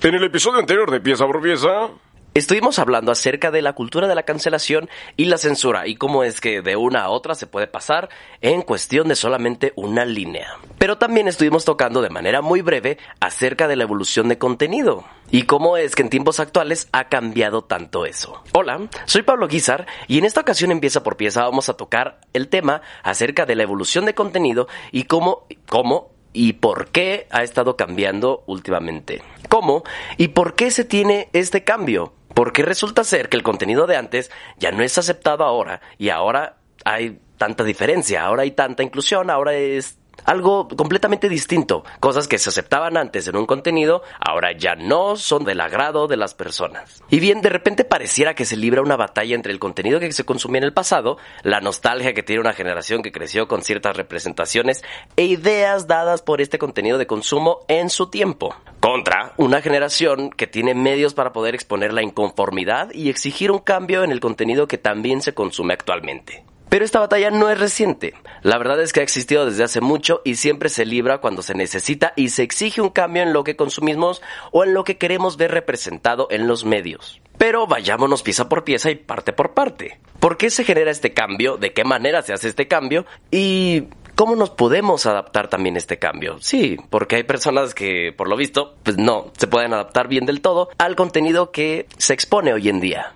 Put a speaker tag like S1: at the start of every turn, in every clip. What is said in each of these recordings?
S1: En el episodio anterior de Pieza por Pieza,
S2: Estuvimos hablando acerca de la cultura de la cancelación y la censura y cómo es que de una a otra se puede pasar en cuestión de solamente una línea. Pero también estuvimos tocando de manera muy breve acerca de la evolución de contenido y cómo es que en tiempos actuales ha cambiado tanto eso. Hola, soy Pablo Guizar y en esta ocasión empieza por pieza vamos a tocar el tema acerca de la evolución de contenido y cómo, cómo y por qué ha estado cambiando últimamente. ¿Cómo? ¿Y por qué se tiene este cambio? Porque resulta ser que el contenido de antes ya no es aceptado ahora y ahora hay tanta diferencia, ahora hay tanta inclusión, ahora es algo completamente distinto. Cosas que se aceptaban antes en un contenido, ahora ya no son del agrado de las personas. Y bien, de repente pareciera que se libra una batalla entre el contenido que se consumía en el pasado, la nostalgia que tiene una generación que creció con ciertas representaciones e ideas dadas por este contenido de consumo en su tiempo, contra una generación que tiene medios para poder exponer la inconformidad y exigir un cambio en el contenido que también se consume actualmente. Pero esta batalla no es reciente. La verdad es que ha existido desde hace mucho y siempre se libra cuando se necesita y se exige un cambio en lo que consumimos o en lo que queremos ver representado en los medios. Pero vayámonos pieza por pieza y parte por parte. ¿Por qué se genera este cambio? ¿De qué manera se hace este cambio? ¿Y cómo nos podemos adaptar también a este cambio? Sí, porque hay personas que, por lo visto, pues no se pueden adaptar bien del todo al contenido que se expone hoy en día.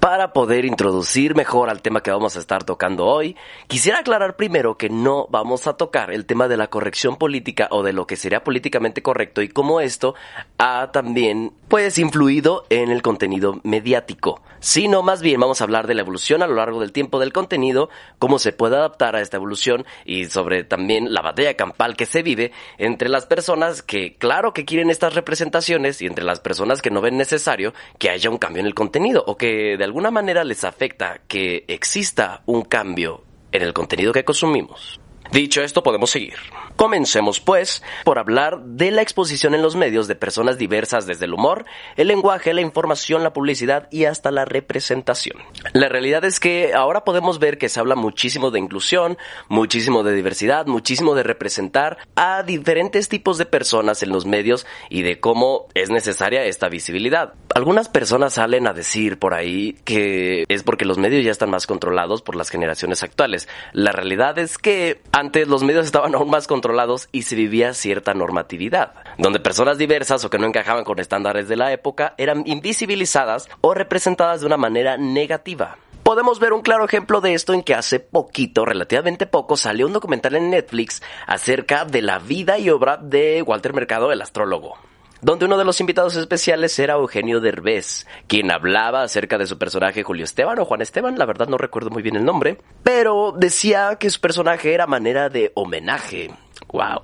S2: Para poder introducir mejor al tema que vamos a estar tocando hoy, quisiera aclarar primero que no vamos a tocar el tema de la corrección política o de lo que sería políticamente correcto y cómo esto ha también pues influido en el contenido mediático, sino más bien vamos a hablar de la evolución a lo largo del tiempo del contenido, cómo se puede adaptar a esta evolución y sobre también la batalla campal que se vive entre las personas que claro que quieren estas representaciones y entre las personas que no ven necesario que haya un cambio en el contenido o que de alguna manera les afecta que exista un cambio en el contenido que consumimos. Dicho esto, podemos seguir. Comencemos, pues, por hablar de la exposición en los medios de personas diversas desde el humor, el lenguaje, la información, la publicidad y hasta la representación. La realidad es que ahora podemos ver que se habla muchísimo de inclusión, muchísimo de diversidad, muchísimo de representar a diferentes tipos de personas en los medios y de cómo es necesaria esta visibilidad. Algunas personas salen a decir por ahí que es porque los medios ya están más controlados por las generaciones actuales. La realidad es que antes los medios estaban aún más controlados y se vivía cierta normatividad, donde personas diversas o que no encajaban con estándares de la época eran invisibilizadas o representadas de una manera negativa. Podemos ver un claro ejemplo de esto en que hace poquito, relativamente poco, salió un documental en Netflix acerca de la vida y obra de Walter Mercado, el astrólogo donde uno de los invitados especiales era Eugenio Derbez, quien hablaba acerca de su personaje Julio Esteban o Juan Esteban, la verdad no recuerdo muy bien el nombre, pero decía que su personaje era manera de homenaje. ¡Wow!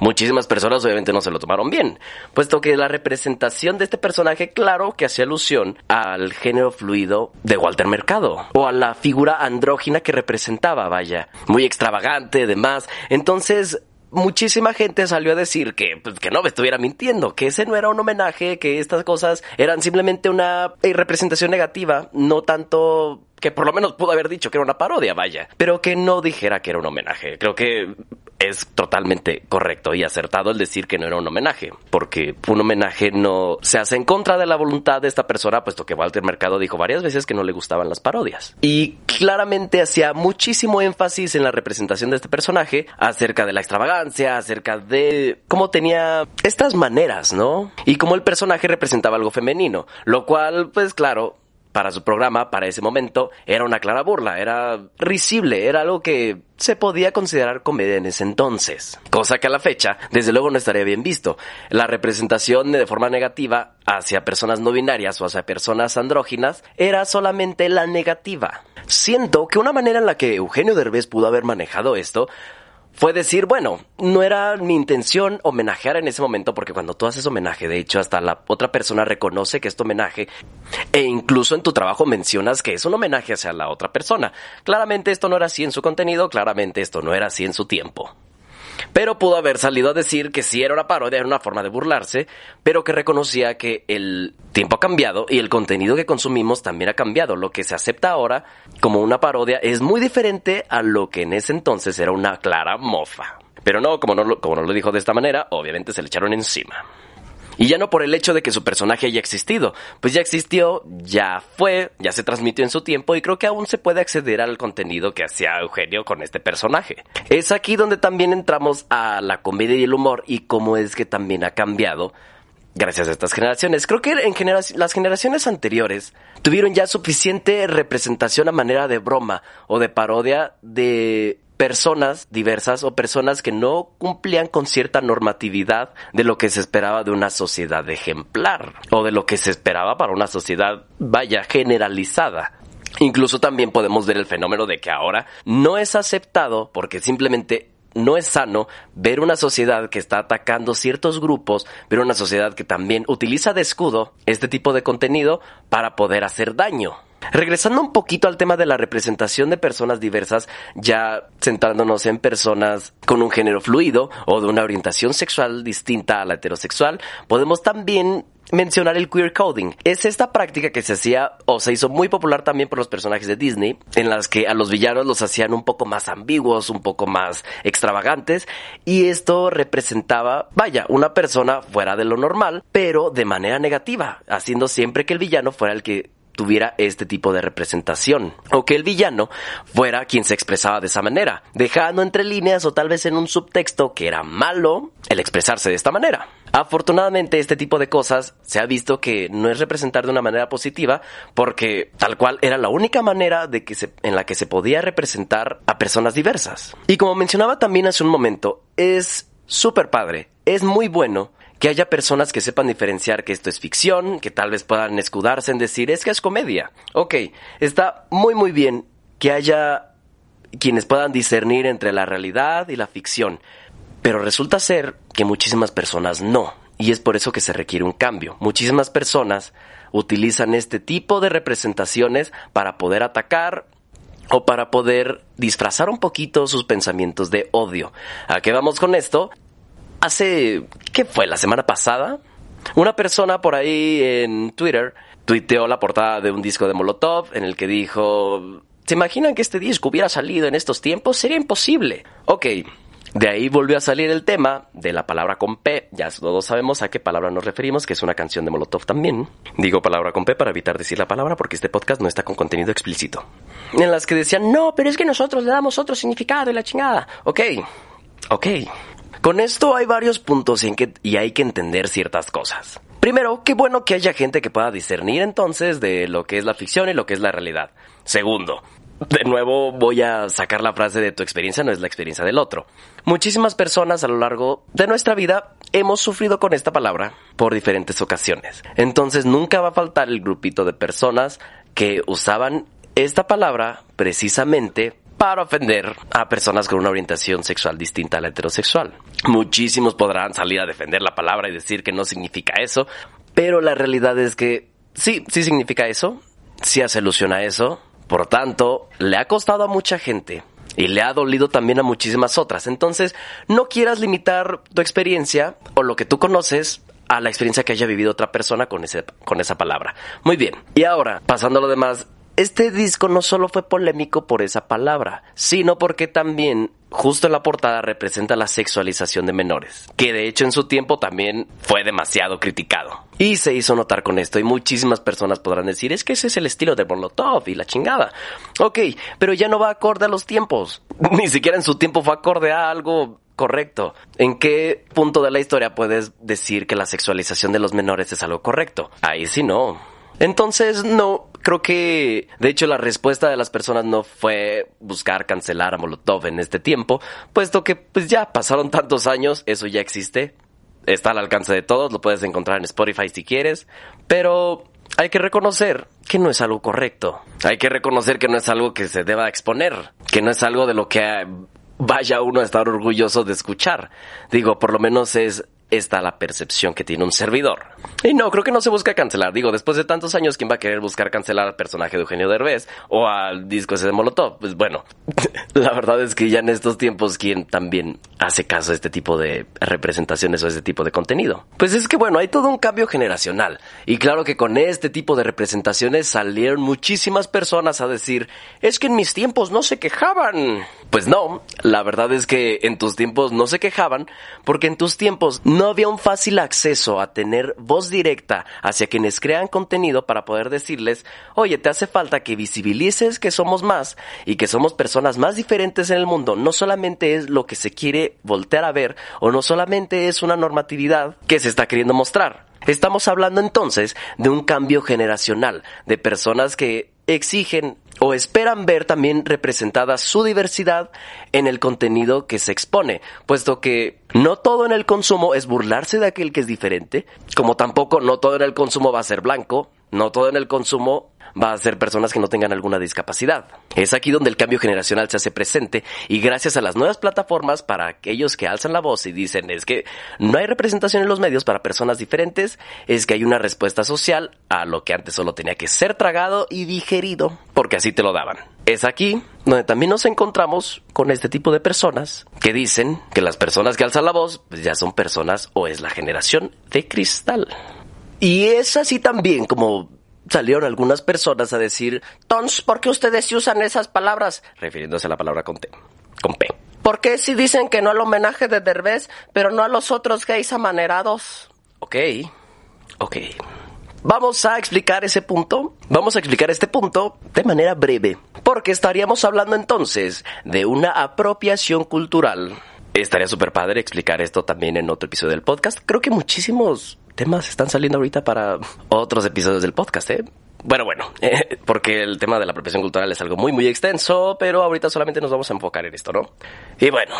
S2: Muchísimas personas obviamente no se lo tomaron bien, puesto que la representación de este personaje, claro que hacía alusión al género fluido de Walter Mercado, o a la figura andrógina que representaba, vaya, muy extravagante, demás. Entonces, muchísima gente salió a decir que, pues, que no me estuviera mintiendo, que ese no era un homenaje, que estas cosas eran simplemente una eh, representación negativa, no tanto que por lo menos pudo haber dicho que era una parodia, vaya, pero que no dijera que era un homenaje. Creo que es totalmente correcto y acertado el decir que no era un homenaje, porque un homenaje no se hace en contra de la voluntad de esta persona, puesto que Walter Mercado dijo varias veces que no le gustaban las parodias. Y claramente hacía muchísimo énfasis en la representación de este personaje acerca de la extravagancia, acerca de cómo tenía estas maneras, ¿no? Y cómo el personaje representaba algo femenino, lo cual, pues claro, para su programa, para ese momento, era una clara burla, era risible, era algo que se podía considerar comedia en ese entonces. Cosa que a la fecha, desde luego no estaría bien visto. La representación de forma negativa hacia personas no binarias o hacia personas andróginas era solamente la negativa. Siento que una manera en la que Eugenio Derbez pudo haber manejado esto fue decir, bueno, no era mi intención homenajear en ese momento, porque cuando tú haces homenaje, de hecho, hasta la otra persona reconoce que es tu homenaje, e incluso en tu trabajo mencionas que es un homenaje hacia la otra persona. Claramente esto no era así en su contenido, claramente esto no era así en su tiempo. Pero pudo haber salido a decir que sí era una parodia, era una forma de burlarse, pero que reconocía que el tiempo ha cambiado y el contenido que consumimos también ha cambiado. Lo que se acepta ahora como una parodia es muy diferente a lo que en ese entonces era una clara mofa. Pero no, como no, como no lo dijo de esta manera, obviamente se le echaron encima. Y ya no por el hecho de que su personaje haya existido, pues ya existió, ya fue, ya se transmitió en su tiempo y creo que aún se puede acceder al contenido que hacía Eugenio con este personaje. Es aquí donde también entramos a la comedia y el humor y cómo es que también ha cambiado gracias a estas generaciones. Creo que en las generaciones anteriores tuvieron ya suficiente representación a manera de broma o de parodia de personas diversas o personas que no cumplían con cierta normatividad de lo que se esperaba de una sociedad ejemplar o de lo que se esperaba para una sociedad, vaya, generalizada. Incluso también podemos ver el fenómeno de que ahora no es aceptado porque simplemente no es sano ver una sociedad que está atacando ciertos grupos, ver una sociedad que también utiliza de escudo este tipo de contenido para poder hacer daño. Regresando un poquito al tema de la representación de personas diversas, ya centrándonos en personas con un género fluido o de una orientación sexual distinta a la heterosexual, podemos también mencionar el queer coding. Es esta práctica que se hacía o se hizo muy popular también por los personajes de Disney, en las que a los villanos los hacían un poco más ambiguos, un poco más extravagantes, y esto representaba, vaya, una persona fuera de lo normal, pero de manera negativa, haciendo siempre que el villano fuera el que tuviera este tipo de representación, o que el villano fuera quien se expresaba de esa manera, dejando entre líneas o tal vez en un subtexto que era malo el expresarse de esta manera. Afortunadamente este tipo de cosas se ha visto que no es representar de una manera positiva porque tal cual era la única manera de que en la que se podía representar a personas diversas. Y como mencionaba también hace un momento, es súper padre, es muy bueno que haya personas que sepan diferenciar que esto es ficción, que tal vez puedan escudarse en decir es que es comedia. Ok, está muy muy bien que haya quienes puedan discernir entre la realidad y la ficción, pero resulta ser que muchísimas personas no, y es por eso que se requiere un cambio. Muchísimas personas utilizan este tipo de representaciones para poder atacar o para poder disfrazar un poquito sus pensamientos de odio. ¿A qué vamos con esto? Hace, ¿qué fue? La semana pasada, una persona por ahí en Twitter tuiteó la portada de un disco de Molotov en el que dijo, ¿se imaginan que este disco hubiera salido en estos tiempos? Sería imposible. Ok, de ahí volvió a salir el tema de la palabra con P. Ya todos sabemos a qué palabra nos referimos, que es una canción de Molotov también. Digo palabra con P para evitar decir la palabra porque este podcast no está con contenido explícito. En las que decían, no, pero es que nosotros le damos otro significado y la chingada. Ok, ok. Con esto hay varios puntos en que, y hay que entender ciertas cosas. Primero, qué bueno que haya gente que pueda discernir entonces de lo que es la ficción y lo que es la realidad. Segundo, de nuevo voy a sacar la frase de tu experiencia no es la experiencia del otro. Muchísimas personas a lo largo de nuestra vida hemos sufrido con esta palabra por diferentes ocasiones. Entonces nunca va a faltar el grupito de personas que usaban esta palabra precisamente para ofender a personas con una orientación sexual distinta a la heterosexual. Muchísimos podrán salir a defender la palabra y decir que no significa eso, pero la realidad es que sí, sí significa eso, sí hace alusión a eso, por tanto, le ha costado a mucha gente y le ha dolido también a muchísimas otras. Entonces, no quieras limitar tu experiencia o lo que tú conoces a la experiencia que haya vivido otra persona con, ese, con esa palabra. Muy bien. Y ahora, pasando a lo demás, este disco no solo fue polémico por esa palabra, sino porque también justo en la portada representa la sexualización de menores, que de hecho en su tiempo también fue demasiado criticado. Y se hizo notar con esto y muchísimas personas podrán decir, es que ese es el estilo de Molotov y la chingada. Ok, pero ya no va acorde a los tiempos. Ni siquiera en su tiempo fue acorde a algo correcto. ¿En qué punto de la historia puedes decir que la sexualización de los menores es algo correcto? Ahí sí no. Entonces, no, creo que, de hecho, la respuesta de las personas no fue buscar cancelar a Molotov en este tiempo, puesto que pues ya pasaron tantos años, eso ya existe, está al alcance de todos, lo puedes encontrar en Spotify si quieres, pero hay que reconocer que no es algo correcto. Hay que reconocer que no es algo que se deba exponer, que no es algo de lo que vaya uno a estar orgulloso de escuchar. Digo, por lo menos es esta la percepción que tiene un servidor. Y no, creo que no se busca cancelar. Digo, después de tantos años, ¿quién va a querer buscar cancelar al personaje de Eugenio Derbez o al disco ese de Molotov? Pues bueno, la verdad es que ya en estos tiempos, ¿quién también hace caso a este tipo de representaciones o este tipo de contenido? Pues es que bueno, hay todo un cambio generacional. Y claro que con este tipo de representaciones salieron muchísimas personas a decir, es que en mis tiempos no se quejaban. Pues no, la verdad es que en tus tiempos no se quejaban porque en tus tiempos no había un fácil acceso a tener voz directa hacia quienes crean contenido para poder decirles, oye, te hace falta que visibilices que somos más y que somos personas más diferentes en el mundo. No solamente es lo que se quiere voltear a ver o no solamente es una normatividad que se está queriendo mostrar. Estamos hablando entonces de un cambio generacional, de personas que exigen o esperan ver también representada su diversidad en el contenido que se expone, puesto que no todo en el consumo es burlarse de aquel que es diferente, como tampoco no todo en el consumo va a ser blanco, no todo en el consumo va a ser personas que no tengan alguna discapacidad. Es aquí donde el cambio generacional se hace presente y gracias a las nuevas plataformas para aquellos que alzan la voz y dicen es que no hay representación en los medios para personas diferentes, es que hay una respuesta social a lo que antes solo tenía que ser tragado y digerido, porque así te lo daban. Es aquí donde también nos encontramos con este tipo de personas que dicen que las personas que alzan la voz pues ya son personas o es la generación de cristal. Y es así también como salieron algunas personas a decir, Tons, ¿por qué ustedes usan esas palabras? Refiriéndose a la palabra con T, con P. ¿Por qué si dicen que no al homenaje de Derbez, pero no a los otros gays amanerados? Ok, ok. Vamos a explicar ese punto. Vamos a explicar este punto de manera breve. Porque estaríamos hablando entonces de una apropiación cultural. Estaría súper padre explicar esto también en otro episodio del podcast. Creo que muchísimos temas están saliendo ahorita para otros episodios del podcast, ¿eh? Bueno, bueno, porque el tema de la apropiación cultural es algo muy, muy extenso, pero ahorita solamente nos vamos a enfocar en esto, ¿no? Y bueno,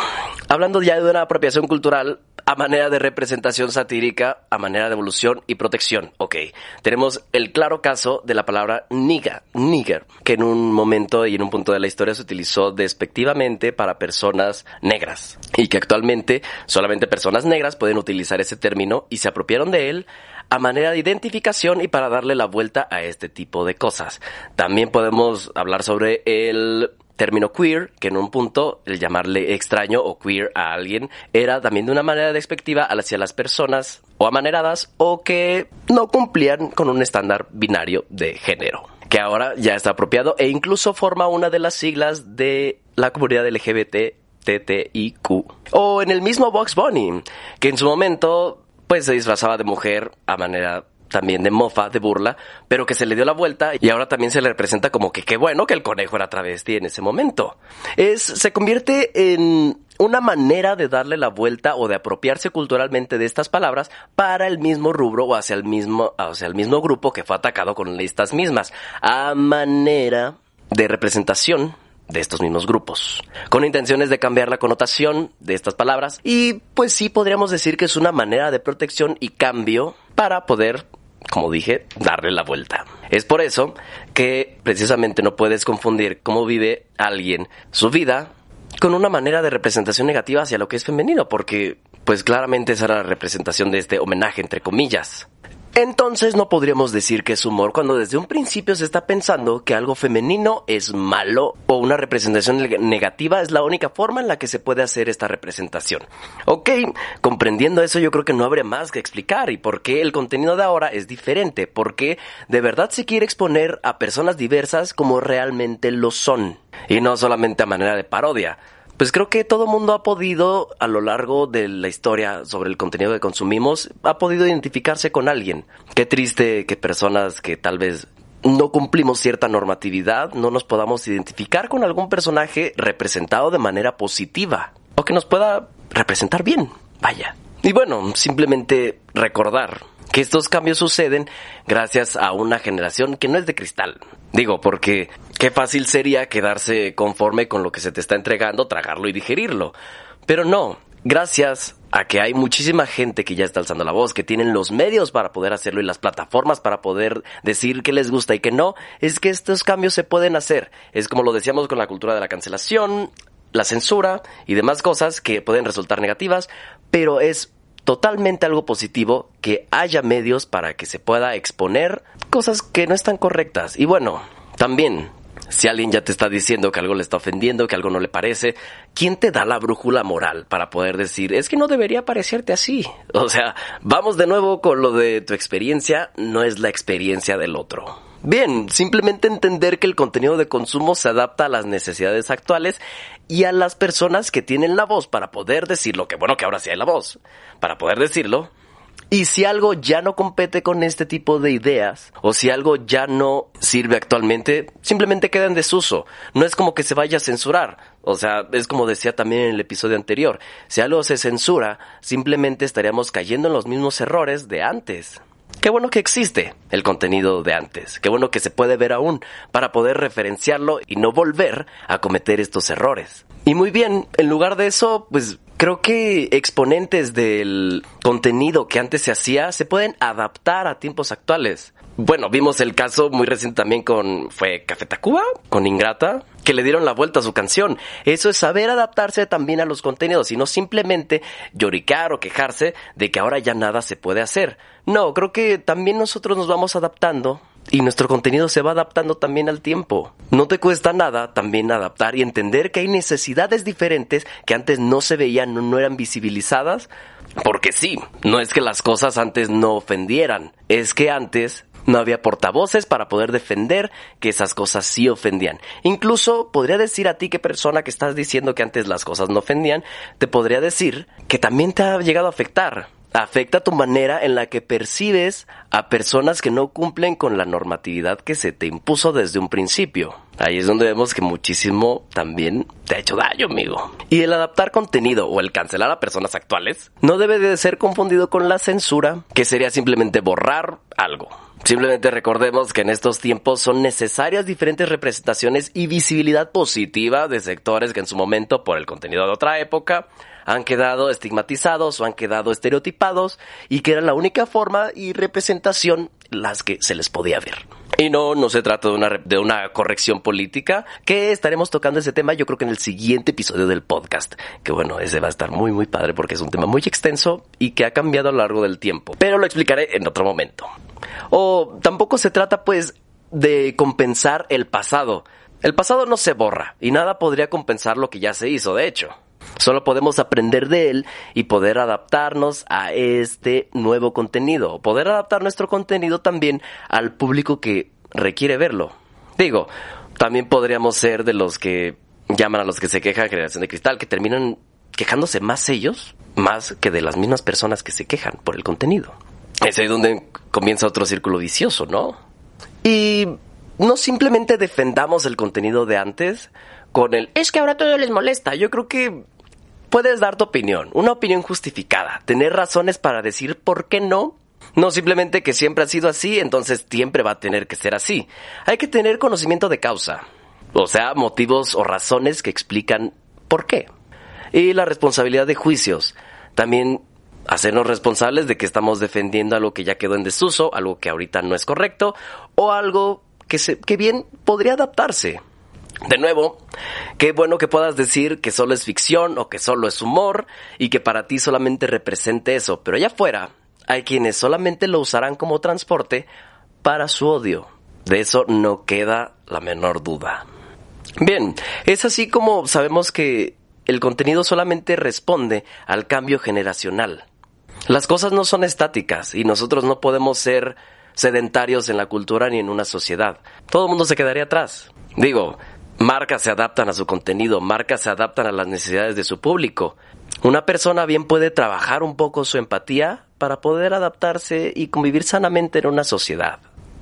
S2: hablando ya de una apropiación cultural, a manera de representación satírica, a manera de evolución y protección. Ok, tenemos el claro caso de la palabra niga, nigger, que en un momento y en un punto de la historia se utilizó despectivamente para personas negras y que actualmente solamente personas negras pueden utilizar ese término y se apropiaron de él a manera de identificación y para darle la vuelta a este tipo de cosas. También podemos hablar sobre el término queer, que en un punto el llamarle extraño o queer a alguien era también de una manera despectiva hacia las personas o amaneradas o que no cumplían con un estándar binario de género que ahora ya está apropiado e incluso forma una de las siglas de la comunidad LGBT TTIQ. O en el mismo Box Bunny, que en su momento pues se disfrazaba de mujer a manera también de mofa, de burla, pero que se le dio la vuelta y ahora también se le representa como que qué bueno que el conejo era travesti en ese momento. Es, se convierte en una manera de darle la vuelta o de apropiarse culturalmente de estas palabras para el mismo rubro o hacia el mismo, hacia el mismo grupo que fue atacado con estas mismas, a manera de representación de estos mismos grupos, con intenciones de cambiar la connotación de estas palabras y pues sí podríamos decir que es una manera de protección y cambio para poder como dije, darle la vuelta. Es por eso que precisamente no puedes confundir cómo vive alguien su vida con una manera de representación negativa hacia lo que es femenino, porque pues claramente esa era la representación de este homenaje entre comillas. Entonces no podríamos decir que es humor cuando desde un principio se está pensando que algo femenino es malo o una representación negativa es la única forma en la que se puede hacer esta representación. Ok, comprendiendo eso yo creo que no habría más que explicar y por qué el contenido de ahora es diferente, porque de verdad se quiere exponer a personas diversas como realmente lo son y no solamente a manera de parodia pues creo que todo mundo ha podido, a lo largo de la historia sobre el contenido que consumimos, ha podido identificarse con alguien. Qué triste que personas que tal vez no cumplimos cierta normatividad no nos podamos identificar con algún personaje representado de manera positiva o que nos pueda representar bien. Vaya. Y bueno, simplemente recordar que estos cambios suceden gracias a una generación que no es de cristal. Digo, porque qué fácil sería quedarse conforme con lo que se te está entregando, tragarlo y digerirlo. Pero no, gracias a que hay muchísima gente que ya está alzando la voz, que tienen los medios para poder hacerlo y las plataformas para poder decir qué les gusta y qué no, es que estos cambios se pueden hacer. Es como lo decíamos con la cultura de la cancelación, la censura y demás cosas que pueden resultar negativas, pero es totalmente algo positivo que haya medios para que se pueda exponer cosas que no están correctas. Y bueno, también, si alguien ya te está diciendo que algo le está ofendiendo, que algo no le parece, ¿quién te da la brújula moral para poder decir, es que no debería parecerte así? O sea, vamos de nuevo con lo de tu experiencia, no es la experiencia del otro. Bien, simplemente entender que el contenido de consumo se adapta a las necesidades actuales y a las personas que tienen la voz para poder decirlo, que bueno que ahora sí hay la voz, para poder decirlo. Y si algo ya no compete con este tipo de ideas, o si algo ya no sirve actualmente, simplemente queda en desuso. No es como que se vaya a censurar. O sea, es como decía también en el episodio anterior. Si algo se censura, simplemente estaríamos cayendo en los mismos errores de antes. Qué bueno que existe el contenido de antes, qué bueno que se puede ver aún para poder referenciarlo y no volver a cometer estos errores. Y muy bien, en lugar de eso, pues creo que exponentes del contenido que antes se hacía se pueden adaptar a tiempos actuales. Bueno, vimos el caso muy reciente también con, fue Café Tacuba, con Ingrata, que le dieron la vuelta a su canción. Eso es saber adaptarse también a los contenidos y no simplemente lloricar o quejarse de que ahora ya nada se puede hacer. No, creo que también nosotros nos vamos adaptando y nuestro contenido se va adaptando también al tiempo. No te cuesta nada también adaptar y entender que hay necesidades diferentes que antes no se veían, no, no eran visibilizadas. Porque sí, no es que las cosas antes no ofendieran, es que antes no había portavoces para poder defender que esas cosas sí ofendían. Incluso podría decir a ti, qué persona que estás diciendo que antes las cosas no ofendían, te podría decir que también te ha llegado a afectar afecta tu manera en la que percibes a personas que no cumplen con la normatividad que se te impuso desde un principio. Ahí es donde vemos que muchísimo también te ha hecho daño, amigo. Y el adaptar contenido o el cancelar a personas actuales no debe de ser confundido con la censura, que sería simplemente borrar algo. Simplemente recordemos que en estos tiempos son necesarias diferentes representaciones y visibilidad positiva de sectores que en su momento, por el contenido de otra época, han quedado estigmatizados o han quedado estereotipados y que era la única forma y representación las que se les podía ver. Y no, no se trata de una, de una corrección política, que estaremos tocando ese tema yo creo que en el siguiente episodio del podcast. Que bueno, ese va a estar muy muy padre porque es un tema muy extenso y que ha cambiado a lo largo del tiempo. Pero lo explicaré en otro momento. O tampoco se trata pues de compensar el pasado. El pasado no se borra y nada podría compensar lo que ya se hizo, de hecho. Solo podemos aprender de él y poder adaptarnos a este nuevo contenido. Poder adaptar nuestro contenido también al público que requiere verlo. Digo, también podríamos ser de los que llaman a los que se quejan generación de cristal, que terminan quejándose más ellos, más que de las mismas personas que se quejan por el contenido. Es ahí donde comienza otro círculo vicioso, ¿no? Y no simplemente defendamos el contenido de antes con el es que ahora todo les molesta. Yo creo que puedes dar tu opinión, una opinión justificada, tener razones para decir por qué no. No simplemente que siempre ha sido así, entonces siempre va a tener que ser así. Hay que tener conocimiento de causa, o sea, motivos o razones que explican por qué. Y la responsabilidad de juicios. También hacernos responsables de que estamos defendiendo algo que ya quedó en desuso, algo que ahorita no es correcto, o algo que, se, que bien podría adaptarse. De nuevo, qué bueno que puedas decir que solo es ficción o que solo es humor y que para ti solamente represente eso, pero allá afuera hay quienes solamente lo usarán como transporte para su odio. De eso no queda la menor duda. Bien, es así como sabemos que el contenido solamente responde al cambio generacional. Las cosas no son estáticas y nosotros no podemos ser sedentarios en la cultura ni en una sociedad. Todo el mundo se quedaría atrás. Digo, Marcas se adaptan a su contenido, marcas se adaptan a las necesidades de su público. Una persona bien puede trabajar un poco su empatía para poder adaptarse y convivir sanamente en una sociedad.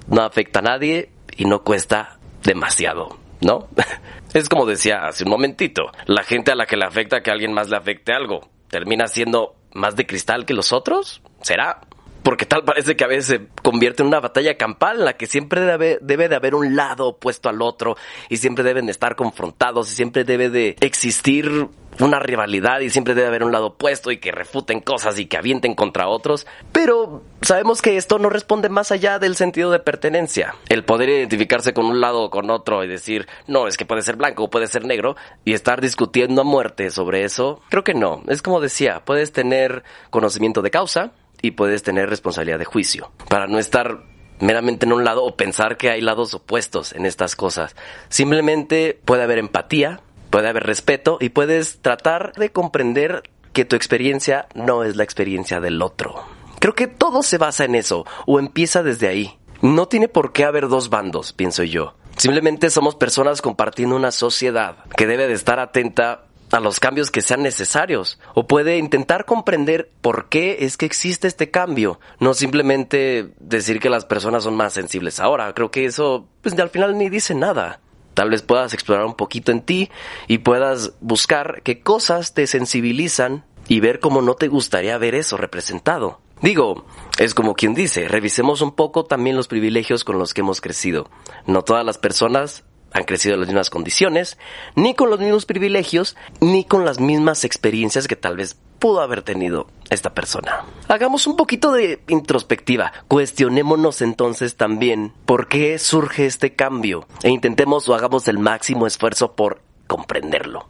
S2: No afecta a nadie y no cuesta demasiado, ¿no? es como decía hace un momentito, la gente a la que le afecta que a alguien más le afecte algo, ¿termina siendo más de cristal que los otros? ¿Será? Porque tal parece que a veces se convierte en una batalla campal en la que siempre debe, debe, de haber un lado opuesto al otro y siempre deben de estar confrontados y siempre debe de existir una rivalidad y siempre debe haber un lado opuesto y que refuten cosas y que avienten contra otros, pero sabemos que esto no responde más allá del sentido de pertenencia. El poder identificarse con un lado o con otro y decir, no, es que puede ser blanco o puede ser negro y estar discutiendo a muerte sobre eso, creo que no. Es como decía, puedes tener conocimiento de causa y puedes tener responsabilidad de juicio para no estar meramente en un lado o pensar que hay lados opuestos en estas cosas. Simplemente puede haber empatía, puede haber respeto y puedes tratar de comprender que tu experiencia no es la experiencia del otro. Creo que todo se basa en eso o empieza desde ahí. No tiene por qué haber dos bandos, pienso yo. Simplemente somos personas compartiendo una sociedad que debe de estar atenta a los cambios que sean necesarios o puede intentar comprender por qué es que existe este cambio, no simplemente decir que las personas son más sensibles ahora. Creo que eso pues al final ni dice nada. Tal vez puedas explorar un poquito en ti y puedas buscar qué cosas te sensibilizan y ver cómo no te gustaría ver eso representado. Digo, es como quien dice, revisemos un poco también los privilegios con los que hemos crecido. No todas las personas han crecido en las mismas condiciones, ni con los mismos privilegios, ni con las mismas experiencias que tal vez pudo haber tenido esta persona. Hagamos un poquito de introspectiva. Cuestionémonos entonces también por qué surge este cambio e intentemos o hagamos el máximo esfuerzo por comprenderlo.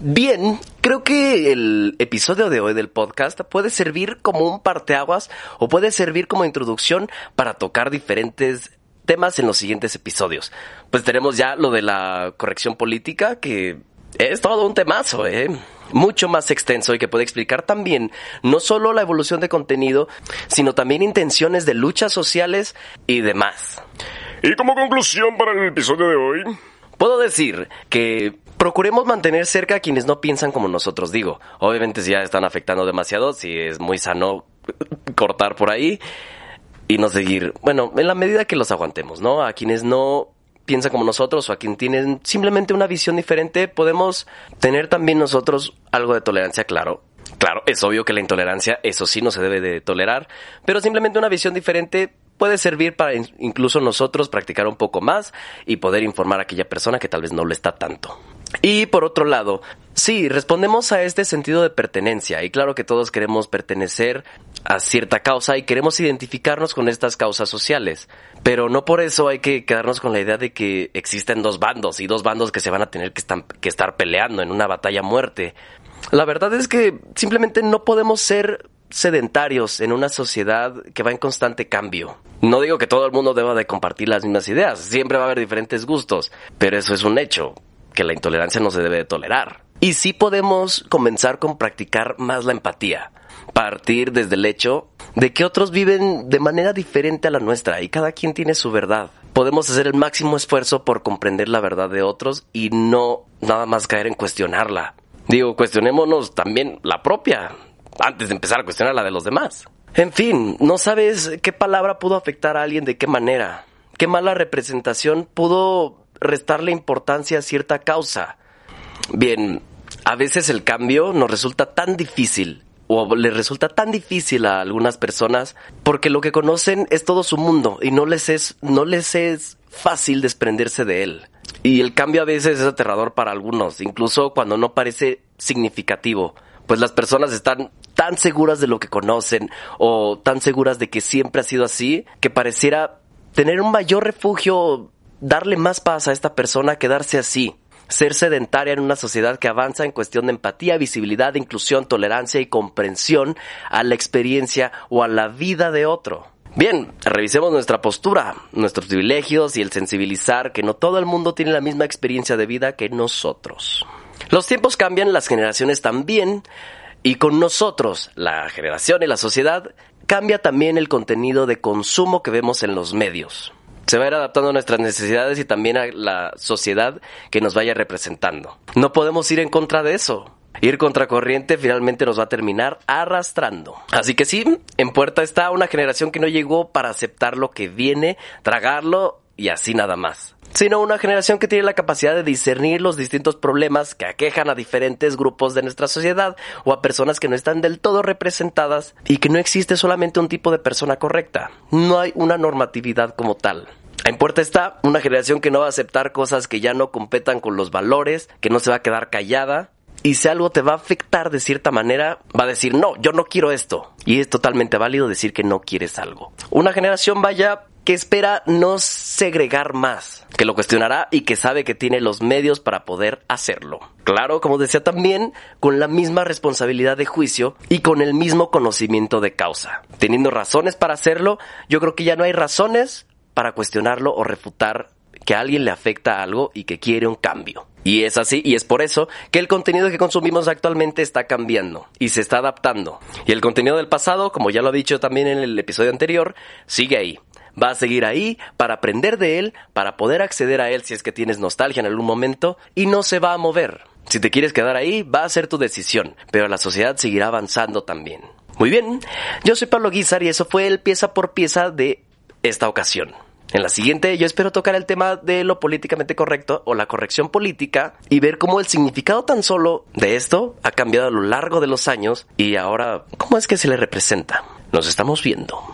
S2: Bien, creo que el episodio de hoy del podcast puede servir como un parteaguas o puede servir como introducción para tocar diferentes temas en los siguientes episodios. Pues tenemos ya lo de la corrección política, que es todo un temazo, ¿eh? Mucho más extenso y que puede explicar también no solo la evolución de contenido, sino también intenciones de luchas sociales y demás.
S1: Y como conclusión para el episodio de hoy,
S2: puedo decir que procuremos mantener cerca a quienes no piensan como nosotros. Digo, obviamente si ya están afectando demasiado, si es muy sano cortar por ahí y no seguir, bueno, en la medida que los aguantemos, ¿no? A quienes no piensan como nosotros o a quien tienen simplemente una visión diferente, podemos tener también nosotros algo de tolerancia, claro. Claro, es obvio que la intolerancia, eso sí, no se debe de tolerar, pero simplemente una visión diferente puede servir para incluso nosotros practicar un poco más y poder informar a aquella persona que tal vez no lo está tanto. Y por otro lado, sí, respondemos a este sentido de pertenencia y claro que todos queremos pertenecer a cierta causa y queremos identificarnos con estas causas sociales, pero no por eso hay que quedarnos con la idea de que existen dos bandos y dos bandos que se van a tener que, estar peleando en una batalla muerte. La verdad es que simplemente no podemos ser sedentarios en una sociedad que va en constante cambio. No digo que todo el mundo deba de compartir las mismas ideas, siempre va a haber diferentes gustos, pero eso es un hecho que la intolerancia no se debe de tolerar. Y sí podemos comenzar con practicar más la empatía. Partir desde el hecho de que otros viven de manera diferente a la nuestra y cada quien tiene su verdad. Podemos hacer el máximo esfuerzo por comprender la verdad de otros y no nada más caer en cuestionarla. Digo, cuestionémonos también la propia antes de empezar a cuestionar la de los demás. En fin, no sabes qué palabra pudo afectar a alguien de qué manera. Qué mala representación pudo restarle importancia a cierta causa. Bien, a veces el cambio nos resulta tan difícil o le resulta tan difícil a algunas personas porque lo que conocen es todo su mundo y no les es no les es fácil desprenderse de él. Y el cambio a veces es aterrador para algunos, incluso cuando no parece significativo, pues las personas están tan seguras de lo que conocen o tan seguras de que siempre ha sido así que pareciera tener un mayor refugio darle más paz a esta persona quedarse así. Ser sedentaria en una sociedad que avanza en cuestión de empatía, visibilidad, inclusión, tolerancia y comprensión a la experiencia o a la vida de otro. Bien, revisemos nuestra postura, nuestros privilegios y el sensibilizar que no todo el mundo tiene la misma experiencia de vida que nosotros. Los tiempos cambian, las generaciones también, y con nosotros, la generación y la sociedad, cambia también el contenido de consumo que vemos en los medios se va a ir adaptando a nuestras necesidades y también a la sociedad que nos vaya representando. No podemos ir en contra de eso. Ir contracorriente finalmente nos va a terminar arrastrando. Así que sí, en puerta está una generación que no llegó para aceptar lo que viene, tragarlo y así nada más sino una generación que tiene la capacidad de discernir los distintos problemas que aquejan a diferentes grupos de nuestra sociedad o a personas que no están del todo representadas y que no existe solamente un tipo de persona correcta. No hay una normatividad como tal. En puerta está una generación que no va a aceptar cosas que ya no competan con los valores, que no se va a quedar callada, y si algo te va a afectar de cierta manera, va a decir, no, yo no quiero esto. Y es totalmente válido decir que no quieres algo. Una generación vaya que espera no segregar más, que lo cuestionará y que sabe que tiene los medios para poder hacerlo. Claro, como decía también, con la misma responsabilidad de juicio y con el mismo conocimiento de causa. Teniendo razones para hacerlo, yo creo que ya no hay razones para cuestionarlo o refutar que a alguien le afecta algo y que quiere un cambio. Y es así, y es por eso que el contenido que consumimos actualmente está cambiando y se está adaptando. Y el contenido del pasado, como ya lo he dicho también en el episodio anterior, sigue ahí va a seguir ahí para aprender de él, para poder acceder a él si es que tienes nostalgia en algún momento y no se va a mover. Si te quieres quedar ahí, va a ser tu decisión, pero la sociedad seguirá avanzando también. Muy bien, yo soy Pablo Guizar y eso fue el pieza por pieza de esta ocasión. En la siguiente yo espero tocar el tema de lo políticamente correcto o la corrección política y ver cómo el significado tan solo de esto ha cambiado a lo largo de los años y ahora cómo es que se le representa. Nos estamos viendo.